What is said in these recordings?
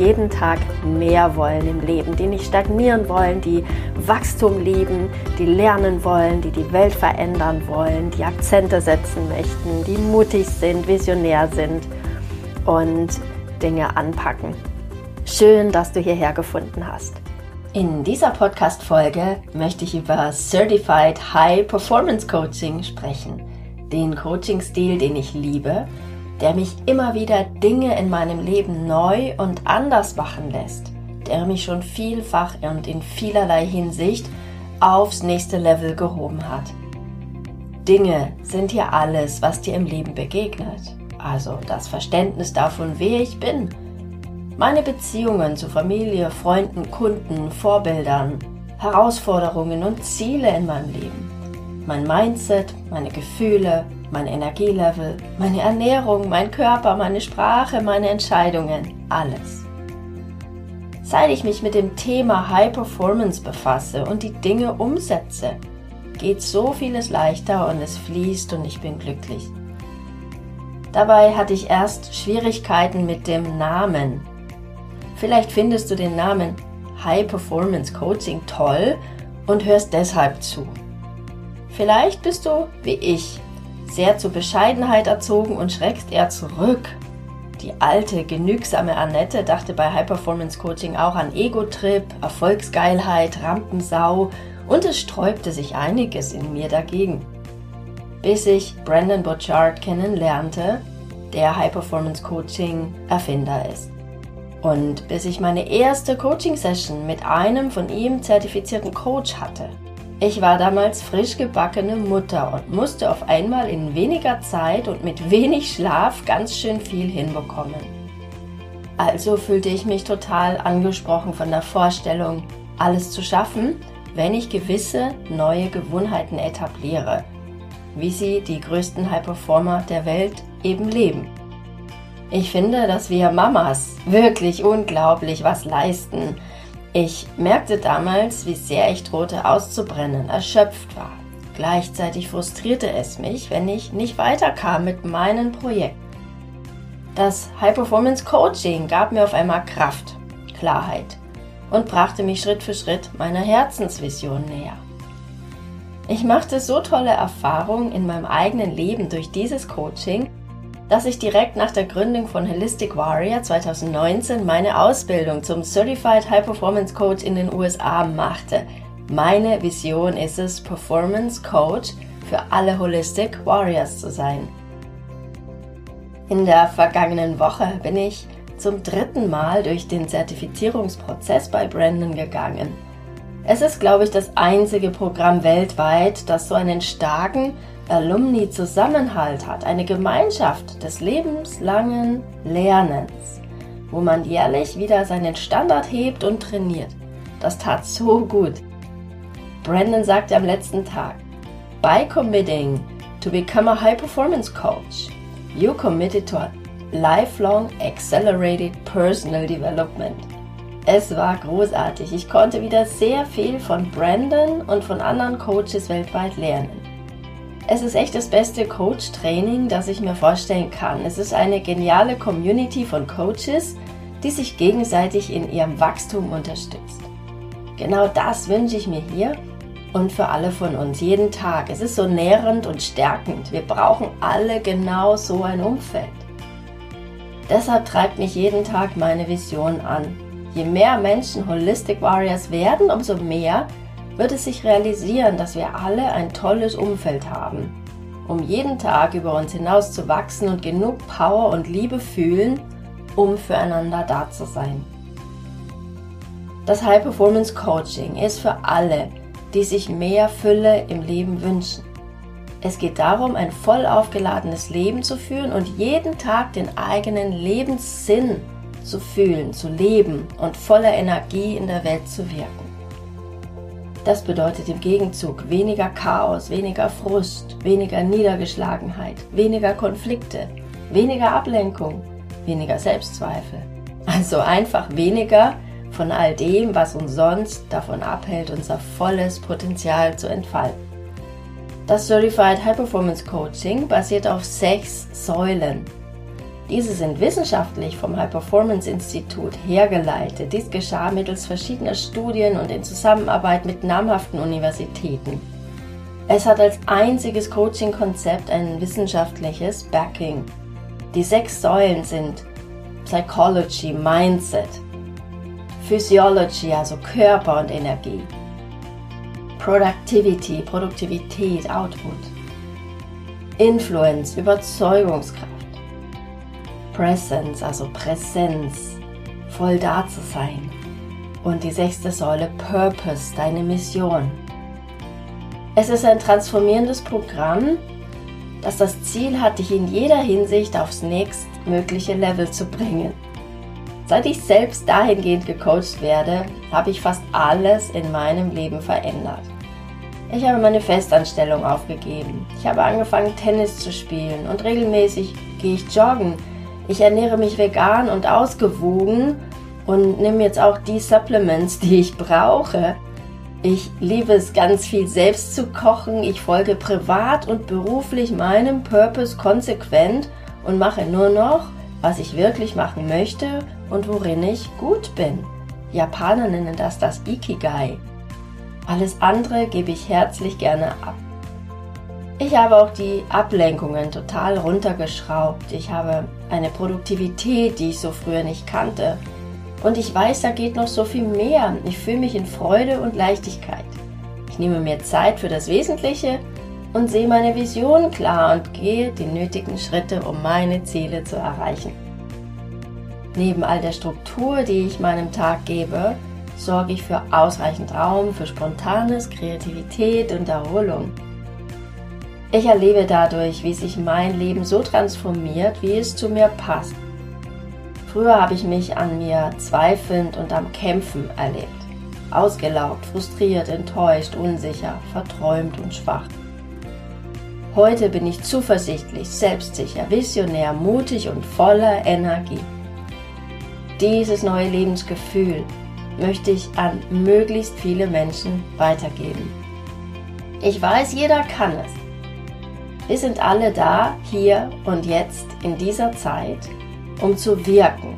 jeden Tag mehr wollen im Leben, die nicht stagnieren wollen, die Wachstum lieben, die lernen wollen, die die Welt verändern wollen, die Akzente setzen möchten, die mutig sind, visionär sind und Dinge anpacken. Schön, dass du hierher gefunden hast. In dieser Podcast-Folge möchte ich über Certified High Performance Coaching sprechen. Den Coaching-Stil, den ich liebe der mich immer wieder Dinge in meinem Leben neu und anders machen lässt, der mich schon vielfach und in vielerlei Hinsicht aufs nächste Level gehoben hat. Dinge sind hier alles, was dir im Leben begegnet. Also das Verständnis davon, wer ich bin. Meine Beziehungen zu Familie, Freunden, Kunden, Vorbildern, Herausforderungen und Ziele in meinem Leben. Mein Mindset, meine Gefühle, mein Energielevel, meine Ernährung, mein Körper, meine Sprache, meine Entscheidungen, alles. Seit ich mich mit dem Thema High Performance befasse und die Dinge umsetze, geht so vieles leichter und es fließt und ich bin glücklich. Dabei hatte ich erst Schwierigkeiten mit dem Namen. Vielleicht findest du den Namen High Performance Coaching toll und hörst deshalb zu. Vielleicht bist du wie ich sehr zur Bescheidenheit erzogen und schreckst eher zurück. Die alte, genügsame Annette dachte bei High Performance Coaching auch an Ego-Trip, Erfolgsgeilheit, Rampensau und es sträubte sich einiges in mir dagegen. Bis ich Brandon Bouchard kennenlernte, der High Performance Coaching Erfinder ist. Und bis ich meine erste Coaching-Session mit einem von ihm zertifizierten Coach hatte. Ich war damals frisch gebackene Mutter und musste auf einmal in weniger Zeit und mit wenig Schlaf ganz schön viel hinbekommen. Also fühlte ich mich total angesprochen von der Vorstellung, alles zu schaffen, wenn ich gewisse neue Gewohnheiten etabliere, wie sie die größten High Performer der Welt eben leben. Ich finde, dass wir Mamas wirklich unglaublich was leisten ich merkte damals, wie sehr ich drohte auszubrennen, erschöpft war. Gleichzeitig frustrierte es mich, wenn ich nicht weiterkam mit meinen Projekten. Das High Performance Coaching gab mir auf einmal Kraft, Klarheit und brachte mich Schritt für Schritt meiner Herzensvision näher. Ich machte so tolle Erfahrungen in meinem eigenen Leben durch dieses Coaching, dass ich direkt nach der Gründung von Holistic Warrior 2019 meine Ausbildung zum Certified High Performance Coach in den USA machte. Meine Vision ist es, Performance Coach für alle Holistic Warriors zu sein. In der vergangenen Woche bin ich zum dritten Mal durch den Zertifizierungsprozess bei Brandon gegangen. Es ist, glaube ich, das einzige Programm weltweit, das so einen starken Alumni-Zusammenhalt hat, eine Gemeinschaft des lebenslangen Lernens, wo man jährlich wieder seinen Standard hebt und trainiert. Das tat so gut. Brandon sagte am letzten Tag, By committing to become a high performance coach, you committed to a lifelong accelerated personal development. Es war großartig. Ich konnte wieder sehr viel von Brandon und von anderen Coaches weltweit lernen. Es ist echt das beste Coach-Training, das ich mir vorstellen kann. Es ist eine geniale Community von Coaches, die sich gegenseitig in ihrem Wachstum unterstützt. Genau das wünsche ich mir hier und für alle von uns jeden Tag. Es ist so nährend und stärkend. Wir brauchen alle genau so ein Umfeld. Deshalb treibt mich jeden Tag meine Vision an. Je mehr Menschen Holistic Warriors werden, umso mehr wird es sich realisieren, dass wir alle ein tolles Umfeld haben, um jeden Tag über uns hinaus zu wachsen und genug Power und Liebe fühlen, um füreinander da zu sein. Das High Performance Coaching ist für alle, die sich mehr Fülle im Leben wünschen. Es geht darum, ein voll aufgeladenes Leben zu führen und jeden Tag den eigenen Lebenssinn zu fühlen, zu leben und voller Energie in der Welt zu wirken. Das bedeutet im Gegenzug weniger Chaos, weniger Frust, weniger Niedergeschlagenheit, weniger Konflikte, weniger Ablenkung, weniger Selbstzweifel. Also einfach weniger von all dem, was uns sonst davon abhält, unser volles Potenzial zu entfalten. Das Certified High Performance Coaching basiert auf sechs Säulen. Diese sind wissenschaftlich vom High Performance Institut hergeleitet. Dies geschah mittels verschiedener Studien und in Zusammenarbeit mit namhaften Universitäten. Es hat als einziges Coaching-Konzept ein wissenschaftliches Backing. Die sechs Säulen sind Psychology, Mindset, Physiology, also Körper und Energie, Productivity, Produktivität, Output, Influence, Überzeugungskraft, Presence, also Präsenz, voll da zu sein. Und die sechste Säule, Purpose, deine Mission. Es ist ein transformierendes Programm, das das Ziel hat, dich in jeder Hinsicht aufs nächstmögliche Level zu bringen. Seit ich selbst dahingehend gecoacht werde, habe ich fast alles in meinem Leben verändert. Ich habe meine Festanstellung aufgegeben. Ich habe angefangen, Tennis zu spielen und regelmäßig gehe ich joggen. Ich ernähre mich vegan und ausgewogen und nehme jetzt auch die Supplements, die ich brauche. Ich liebe es ganz viel selbst zu kochen. Ich folge privat und beruflich meinem Purpose konsequent und mache nur noch, was ich wirklich machen möchte und worin ich gut bin. Japaner nennen das das Ikigai. Alles andere gebe ich herzlich gerne ab. Ich habe auch die Ablenkungen total runtergeschraubt. Ich habe eine Produktivität, die ich so früher nicht kannte. Und ich weiß, da geht noch so viel mehr. Ich fühle mich in Freude und Leichtigkeit. Ich nehme mir Zeit für das Wesentliche und sehe meine Vision klar und gehe die nötigen Schritte, um meine Ziele zu erreichen. Neben all der Struktur, die ich meinem Tag gebe, sorge ich für ausreichend Raum für Spontanes, Kreativität und Erholung. Ich erlebe dadurch, wie sich mein Leben so transformiert, wie es zu mir passt. Früher habe ich mich an mir zweifelnd und am Kämpfen erlebt. Ausgelaugt, frustriert, enttäuscht, unsicher, verträumt und schwach. Heute bin ich zuversichtlich, selbstsicher, visionär, mutig und voller Energie. Dieses neue Lebensgefühl möchte ich an möglichst viele Menschen weitergeben. Ich weiß, jeder kann es. Wir sind alle da, hier und jetzt in dieser Zeit, um zu wirken,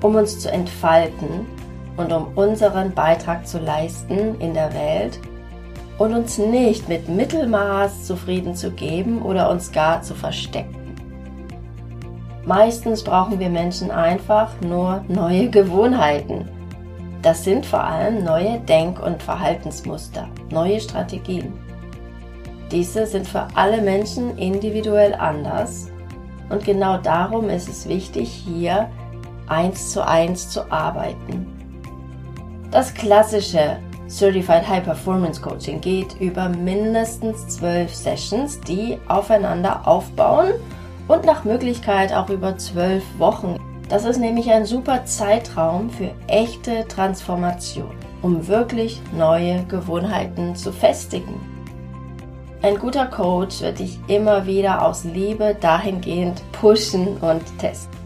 um uns zu entfalten und um unseren Beitrag zu leisten in der Welt und uns nicht mit Mittelmaß zufrieden zu geben oder uns gar zu verstecken. Meistens brauchen wir Menschen einfach nur neue Gewohnheiten das sind vor allem neue Denk- und Verhaltensmuster, neue Strategien. Diese sind für alle Menschen individuell anders und genau darum ist es wichtig, hier eins zu eins zu arbeiten. Das klassische Certified High Performance Coaching geht über mindestens zwölf Sessions, die aufeinander aufbauen und nach Möglichkeit auch über zwölf Wochen das ist nämlich ein super Zeitraum für echte Transformation, um wirklich neue Gewohnheiten zu festigen. Ein guter Coach wird dich immer wieder aus Liebe dahingehend pushen und testen.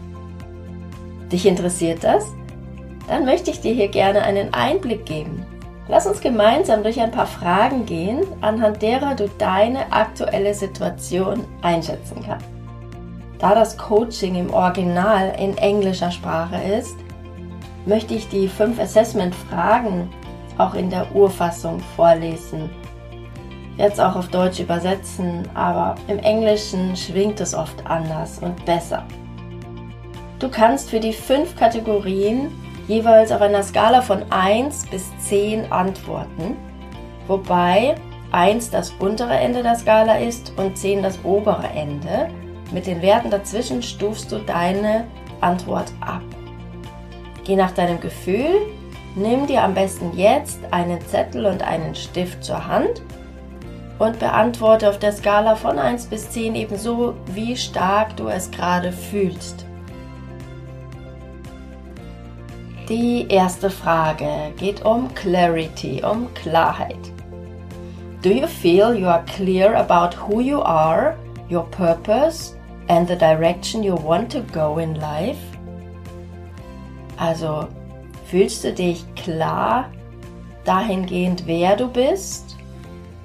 Dich interessiert das? Dann möchte ich dir hier gerne einen Einblick geben. Lass uns gemeinsam durch ein paar Fragen gehen, anhand derer du deine aktuelle Situation einschätzen kannst. Da das Coaching im Original in englischer Sprache ist, möchte ich die fünf Assessment-Fragen auch in der Urfassung vorlesen. Jetzt auch auf Deutsch übersetzen, aber im Englischen schwingt es oft anders und besser. Du kannst für die fünf Kategorien jeweils auf einer Skala von 1 bis 10 antworten, wobei 1 das untere Ende der Skala ist und 10 das obere Ende. Mit den Werten dazwischen stufst du deine Antwort ab. Geh nach deinem Gefühl, nimm dir am besten jetzt einen Zettel und einen Stift zur Hand und beantworte auf der Skala von 1 bis 10 ebenso, wie stark du es gerade fühlst. Die erste Frage geht um Clarity, um Klarheit. Do you feel you are clear about who you are, your purpose and the direction you want to go in life? Also, fühlst du dich klar dahingehend, wer du bist,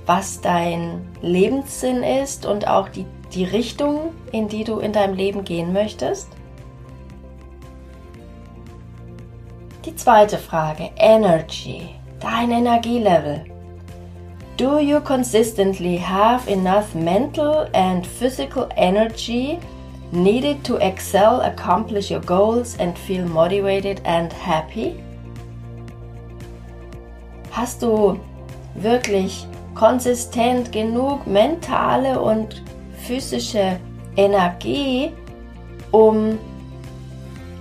was dein Lebenssinn ist und auch die, die Richtung, in die du in deinem Leben gehen möchtest? Die zweite Frage, Energy, dein Energielevel. Do you consistently have enough mental and physical energy needed to excel, accomplish your goals and feel motivated and happy? Hast du wirklich konsistent genug mentale und physische Energie, um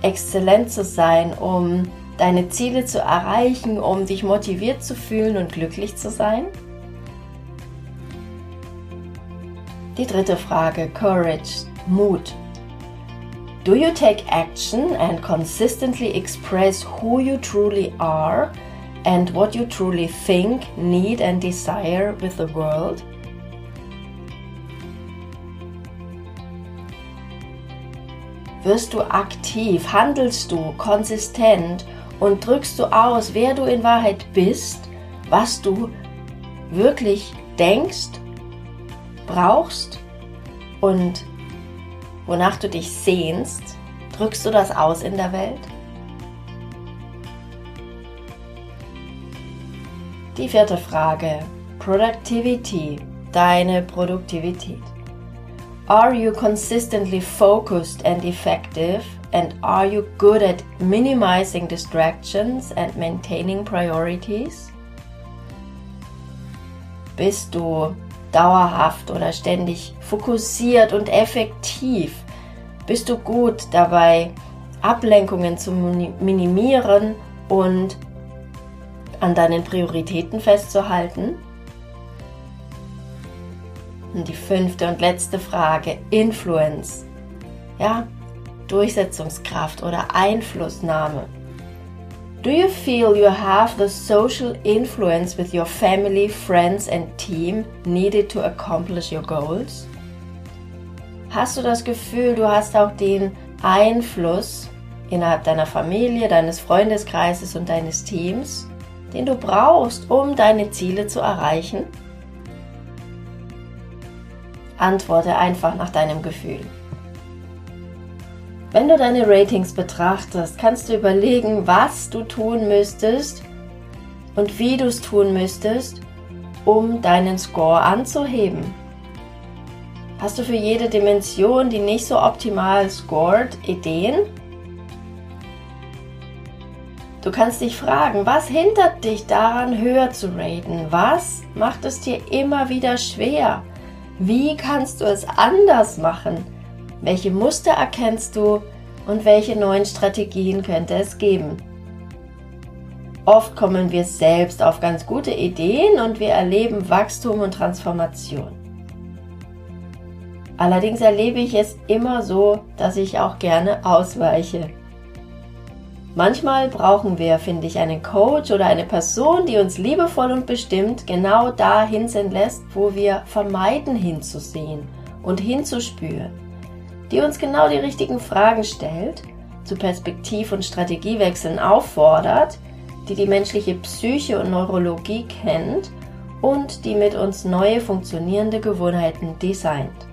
exzellent zu sein, um deine Ziele zu erreichen, um dich motiviert zu fühlen und glücklich zu sein? Die dritte Frage, Courage, Mut. Do you take action and consistently express who you truly are and what you truly think, need and desire with the world? Wirst du aktiv, handelst du konsistent und drückst du aus, wer du in Wahrheit bist, was du wirklich denkst brauchst und wonach du dich sehnst, drückst du das aus in der Welt? Die vierte Frage. Productivity. Deine Produktivität. Are you consistently focused and effective? And are you good at minimizing distractions and maintaining priorities? Bist du dauerhaft oder ständig fokussiert und effektiv? Bist du gut dabei, Ablenkungen zu minimieren und an deinen Prioritäten festzuhalten? Und die fünfte und letzte Frage, Influence. Ja, Durchsetzungskraft oder Einflussnahme. Do you feel you have the social influence with your family, friends and team needed to accomplish your goals? Hast du das Gefühl, du hast auch den Einfluss innerhalb deiner Familie, deines Freundeskreises und deines Teams, den du brauchst, um deine Ziele zu erreichen? Antworte einfach nach deinem Gefühl. Wenn du deine Ratings betrachtest, kannst du überlegen, was du tun müsstest und wie du es tun müsstest, um deinen Score anzuheben. Hast du für jede Dimension, die nicht so optimal scored, Ideen? Du kannst dich fragen, was hindert dich daran, höher zu raten? Was macht es dir immer wieder schwer? Wie kannst du es anders machen? Welche Muster erkennst du und welche neuen Strategien könnte es geben? Oft kommen wir selbst auf ganz gute Ideen und wir erleben Wachstum und Transformation. Allerdings erlebe ich es immer so, dass ich auch gerne ausweiche. Manchmal brauchen wir, finde ich, einen Coach oder eine Person, die uns liebevoll und bestimmt genau da hinsehen lässt, wo wir vermeiden hinzusehen und hinzuspüren die uns genau die richtigen Fragen stellt, zu Perspektiv- und Strategiewechseln auffordert, die die menschliche Psyche und Neurologie kennt und die mit uns neue funktionierende Gewohnheiten designt.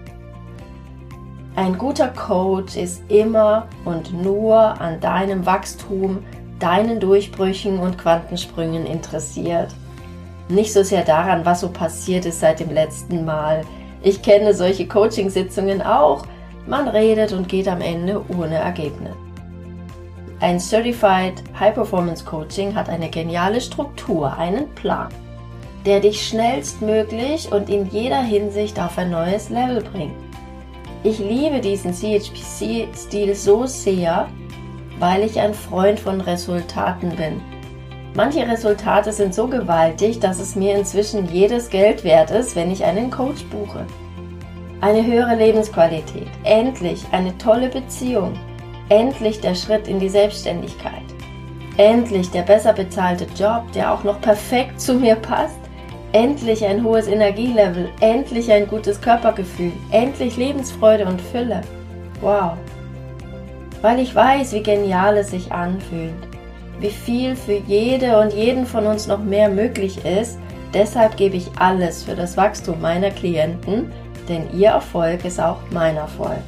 Ein guter Coach ist immer und nur an deinem Wachstum, deinen Durchbrüchen und Quantensprüngen interessiert. Nicht so sehr daran, was so passiert ist seit dem letzten Mal. Ich kenne solche Coachingsitzungen auch, man redet und geht am Ende ohne Ergebnis. Ein Certified High Performance Coaching hat eine geniale Struktur, einen Plan, der dich schnellstmöglich und in jeder Hinsicht auf ein neues Level bringt. Ich liebe diesen CHPC-Stil so sehr, weil ich ein Freund von Resultaten bin. Manche Resultate sind so gewaltig, dass es mir inzwischen jedes Geld wert ist, wenn ich einen Coach buche. Eine höhere Lebensqualität, endlich eine tolle Beziehung, endlich der Schritt in die Selbstständigkeit, endlich der besser bezahlte Job, der auch noch perfekt zu mir passt, endlich ein hohes Energielevel, endlich ein gutes Körpergefühl, endlich Lebensfreude und Fülle. Wow. Weil ich weiß, wie genial es sich anfühlt, wie viel für jede und jeden von uns noch mehr möglich ist, deshalb gebe ich alles für das Wachstum meiner Klienten, denn ihr Erfolg ist auch mein Erfolg.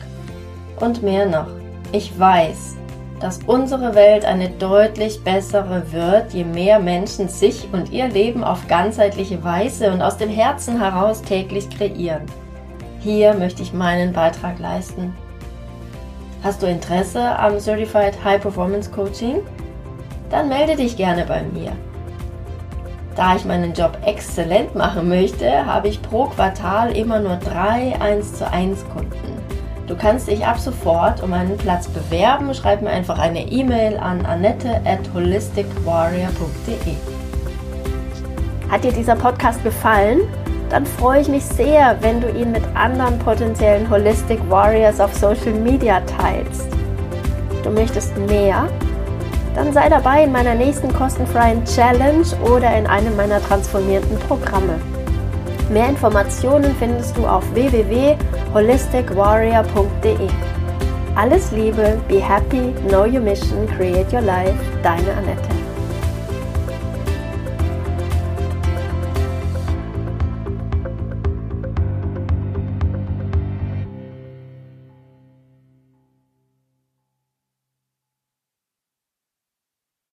Und mehr noch, ich weiß, dass unsere Welt eine deutlich bessere wird, je mehr Menschen sich und ihr Leben auf ganzheitliche Weise und aus dem Herzen heraus täglich kreieren. Hier möchte ich meinen Beitrag leisten. Hast du Interesse am Certified High Performance Coaching? Dann melde dich gerne bei mir. Da ich meinen Job exzellent machen möchte, habe ich pro Quartal immer nur drei 1 zu 1 Kunden. Du kannst dich ab sofort um einen Platz bewerben. Schreib mir einfach eine E-Mail an annette at holisticwarrior.de. Hat dir dieser Podcast gefallen? Dann freue ich mich sehr, wenn du ihn mit anderen potenziellen Holistic Warriors auf Social Media teilst. Du möchtest mehr? Dann sei dabei in meiner nächsten kostenfreien Challenge oder in einem meiner transformierten Programme. Mehr Informationen findest du auf www.holisticwarrior.de. Alles Liebe, be happy, know your mission, create your life, deine Annette.